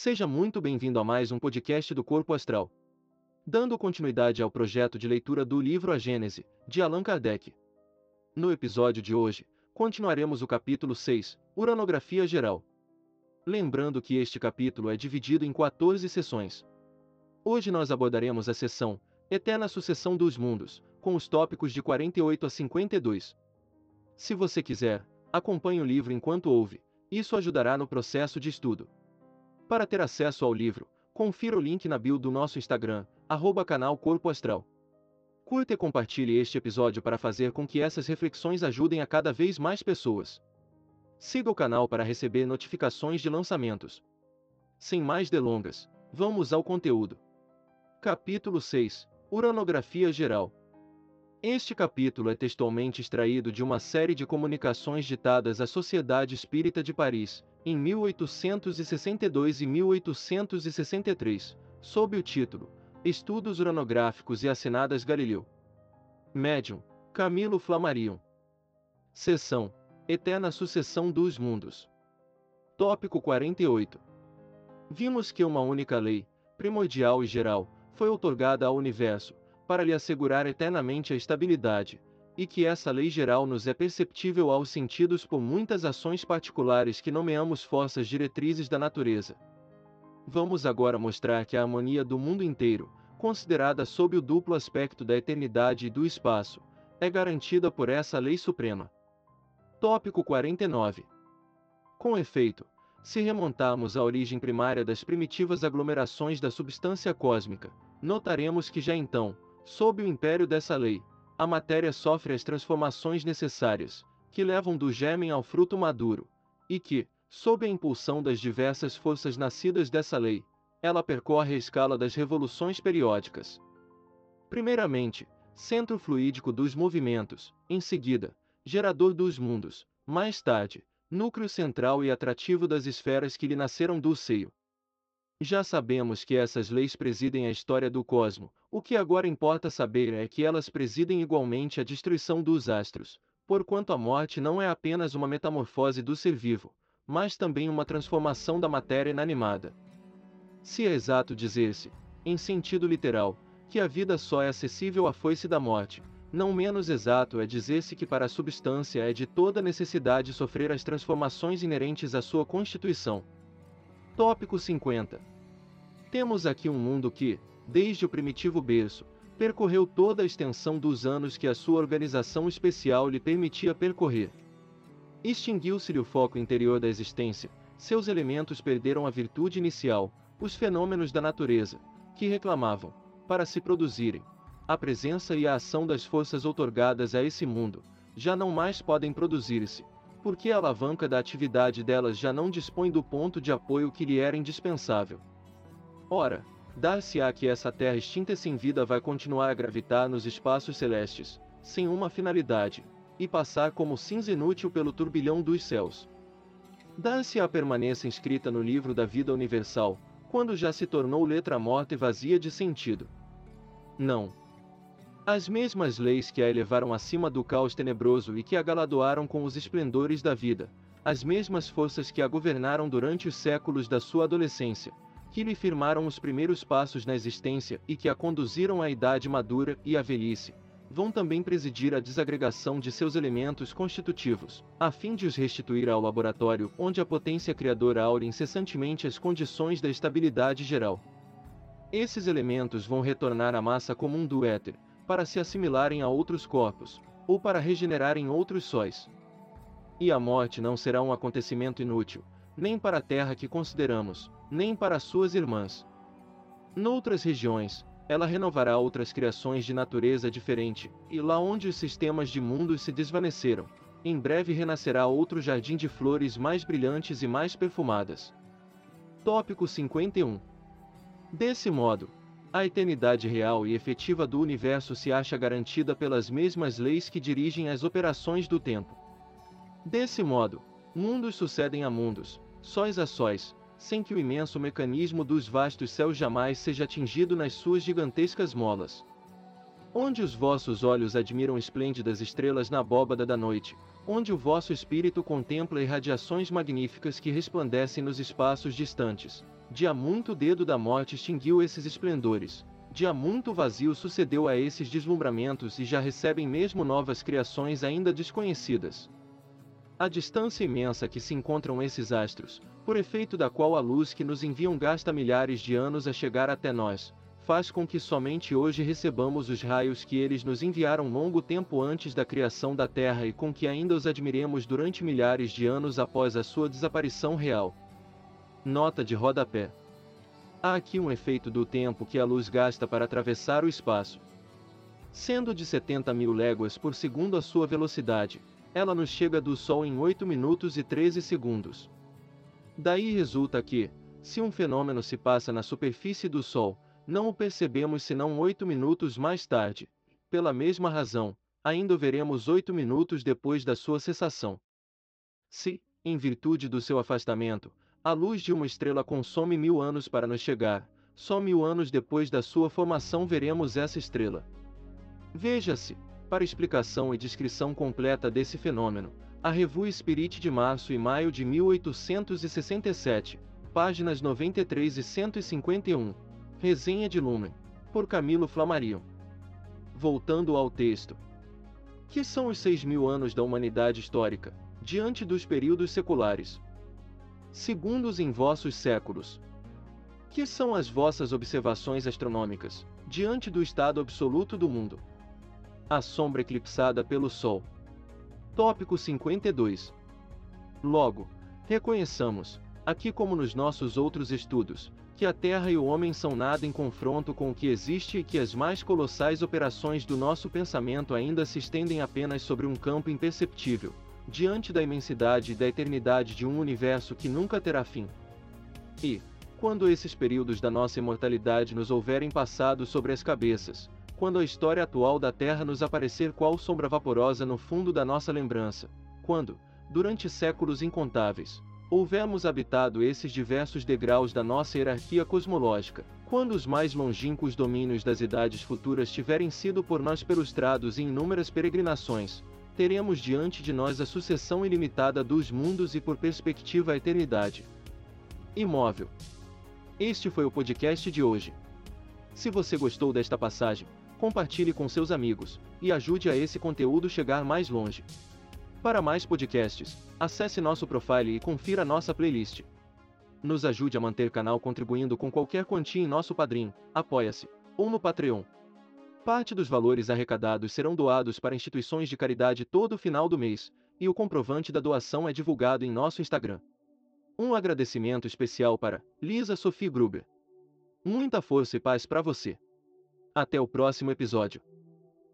Seja muito bem-vindo a mais um podcast do Corpo Astral. Dando continuidade ao projeto de leitura do livro A Gênese, de Allan Kardec. No episódio de hoje, continuaremos o capítulo 6, Uranografia Geral. Lembrando que este capítulo é dividido em 14 sessões. Hoje nós abordaremos a sessão Eterna Sucessão dos Mundos, com os tópicos de 48 a 52. Se você quiser, acompanhe o livro enquanto ouve, isso ajudará no processo de estudo. Para ter acesso ao livro, confira o link na bio do nosso Instagram, arroba canal Corpo Astral. Curta e compartilhe este episódio para fazer com que essas reflexões ajudem a cada vez mais pessoas. Siga o canal para receber notificações de lançamentos. Sem mais delongas, vamos ao conteúdo. Capítulo 6 Uranografia Geral este capítulo é textualmente extraído de uma série de comunicações ditadas à Sociedade Espírita de Paris, em 1862 e 1863, sob o título Estudos Uranográficos e Assinadas Galileu. Médium, Camilo Flammarion. Seção Eterna Sucessão dos Mundos. Tópico 48. Vimos que uma única lei, primordial e geral, foi outorgada ao universo, para lhe assegurar eternamente a estabilidade, e que essa lei geral nos é perceptível aos sentidos por muitas ações particulares que nomeamos forças diretrizes da natureza. Vamos agora mostrar que a harmonia do mundo inteiro, considerada sob o duplo aspecto da eternidade e do espaço, é garantida por essa lei suprema. Tópico 49. Com efeito, se remontarmos à origem primária das primitivas aglomerações da substância cósmica, notaremos que já então, Sob o império dessa lei, a matéria sofre as transformações necessárias, que levam do gêmen ao fruto maduro, e que, sob a impulsão das diversas forças nascidas dessa lei, ela percorre a escala das revoluções periódicas. Primeiramente, centro fluídico dos movimentos, em seguida, gerador dos mundos, mais tarde, núcleo central e atrativo das esferas que lhe nasceram do seio. Já sabemos que essas leis presidem a história do cosmo, o que agora importa saber é que elas presidem igualmente a destruição dos astros, porquanto a morte não é apenas uma metamorfose do ser vivo, mas também uma transformação da matéria inanimada. Se é exato dizer-se, em sentido literal, que a vida só é acessível à foice da morte, não menos exato é dizer-se que para a substância é de toda necessidade sofrer as transformações inerentes à sua constituição. Tópico 50 temos aqui um mundo que, desde o primitivo berço, percorreu toda a extensão dos anos que a sua organização especial lhe permitia percorrer. Extinguiu-se-lhe o foco interior da existência, seus elementos perderam a virtude inicial, os fenômenos da natureza, que reclamavam, para se produzirem, a presença e a ação das forças outorgadas a esse mundo, já não mais podem produzir-se, porque a alavanca da atividade delas já não dispõe do ponto de apoio que lhe era indispensável. Ora, dar-se-á que essa Terra extinta sem vida vai continuar a gravitar nos espaços celestes, sem uma finalidade, e passar como cinza inútil pelo turbilhão dos céus. Dar-se-á permanência inscrita no livro da vida universal, quando já se tornou letra morta e vazia de sentido. Não. As mesmas leis que a elevaram acima do caos tenebroso e que a galardoaram com os esplendores da vida, as mesmas forças que a governaram durante os séculos da sua adolescência, que lhe firmaram os primeiros passos na existência e que a conduziram à idade madura e à velhice, vão também presidir a desagregação de seus elementos constitutivos, a fim de os restituir ao laboratório onde a potência criadora aure incessantemente as condições da estabilidade geral. Esses elementos vão retornar à massa comum do éter, para se assimilarem a outros corpos, ou para regenerarem outros sóis. E a morte não será um acontecimento inútil, nem para a terra que consideramos, nem para suas irmãs. Noutras regiões, ela renovará outras criações de natureza diferente, e lá onde os sistemas de mundos se desvaneceram, em breve renascerá outro jardim de flores mais brilhantes e mais perfumadas. Tópico 51 Desse modo, a eternidade real e efetiva do universo se acha garantida pelas mesmas leis que dirigem as operações do tempo. Desse modo, mundos sucedem a mundos, sóis a sóis, sem que o imenso mecanismo dos vastos céus jamais seja atingido nas suas gigantescas molas. Onde os vossos olhos admiram esplêndidas estrelas na abóbada da noite, onde o vosso espírito contempla irradiações magníficas que resplandecem nos espaços distantes, muito dedo da morte extinguiu esses esplendores, muito vazio sucedeu a esses deslumbramentos e já recebem mesmo novas criações ainda desconhecidas. A distância imensa que se encontram esses astros, por efeito da qual a luz que nos enviam gasta milhares de anos a chegar até nós, faz com que somente hoje recebamos os raios que eles nos enviaram longo tempo antes da criação da Terra e com que ainda os admiremos durante milhares de anos após a sua desaparição real. Nota de rodapé. Há aqui um efeito do tempo que a luz gasta para atravessar o espaço. Sendo de 70 mil léguas por segundo a sua velocidade, ela nos chega do Sol em 8 minutos e 13 segundos. Daí resulta que, se um fenômeno se passa na superfície do Sol, não o percebemos senão oito minutos mais tarde. Pela mesma razão, ainda o veremos oito minutos depois da sua cessação. Se, em virtude do seu afastamento, a luz de uma estrela consome mil anos para nos chegar, só mil anos depois da sua formação veremos essa estrela. Veja-se, para explicação e descrição completa desse fenômeno, a Revue Spirit de março e maio de 1867, páginas 93 e 151. Resenha de Lumen, por Camilo Flammarion. Voltando ao texto. Que são os seis mil anos da humanidade histórica, diante dos períodos seculares? Segundos em vossos séculos. Que são as vossas observações astronômicas, diante do estado absoluto do mundo? A sombra eclipsada pelo Sol. Tópico 52. Logo, reconheçamos, aqui como nos nossos outros estudos, que a Terra e o homem são nada em confronto com o que existe e que as mais colossais operações do nosso pensamento ainda se estendem apenas sobre um campo imperceptível, diante da imensidade e da eternidade de um universo que nunca terá fim. E, quando esses períodos da nossa imortalidade nos houverem passado sobre as cabeças, quando a história atual da Terra nos aparecer qual sombra vaporosa no fundo da nossa lembrança, quando, durante séculos incontáveis, houvermos habitado esses diversos degraus da nossa hierarquia cosmológica, quando os mais longínquos domínios das idades futuras tiverem sido por nós perustrados em inúmeras peregrinações, teremos diante de nós a sucessão ilimitada dos mundos e por perspectiva a eternidade. Imóvel. Este foi o podcast de hoje. Se você gostou desta passagem, compartilhe com seus amigos e ajude a esse conteúdo chegar mais longe. Para mais podcasts, acesse nosso profile e confira nossa playlist. Nos ajude a manter canal contribuindo com qualquer quantia em nosso padrim, apoia-se, ou no Patreon. Parte dos valores arrecadados serão doados para instituições de caridade todo final do mês, e o comprovante da doação é divulgado em nosso Instagram. Um agradecimento especial para Lisa Sophie Gruber. Muita força e paz para você. Até o próximo episódio.